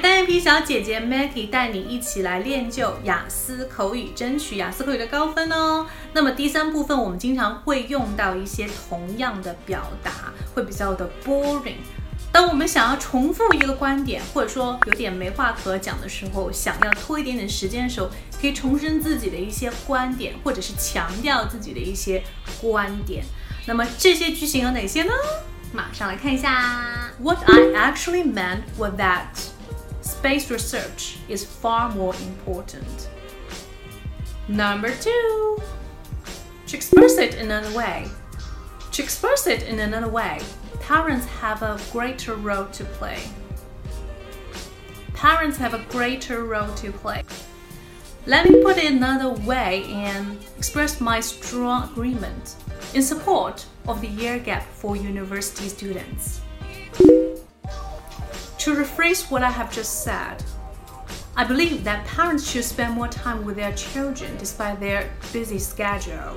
单眼皮小姐姐 Maggie 带你一起来练就雅思口语，争取雅思口语的高分哦。那么第三部分，我们经常会用到一些同样的表达，会比较的 boring。当我们想要重复一个观点，或者说有点没话可讲的时候，想要拖一点点时间的时候，可以重申自己的一些观点，或者是强调自己的一些观点。那么这些句型有哪些呢？马上来看一下。What I actually meant was that space research is far more important. Number two, to express it in another way. To express it in another way, parents have a greater role to play. Parents have a greater role to play. Let me put it another way and express my strong agreement in support of the year gap for university students. To rephrase what I have just said, I believe that parents should spend more time with their children despite their busy schedule.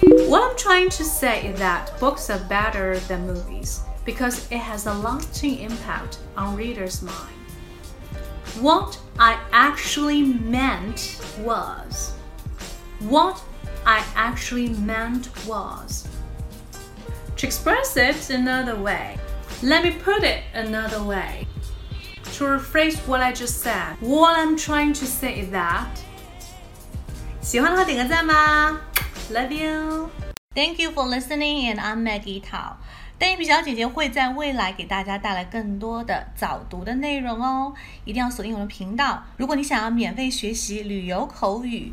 What I'm trying to say is that books are better than movies because it has a lasting impact on readers' mind. What I actually meant was what I actually meant was to express it another way. Let me put it another way. To rephrase what I just said, what I'm trying to say is that 喜欢的话点个赞吧，Love you. Thank you for listening, and I'm Maggie Tao. 单眼皮小姐姐会在未来给大家带来更多的早读的内容哦，一定要锁定我们频道。如果你想要免费学习旅游口语，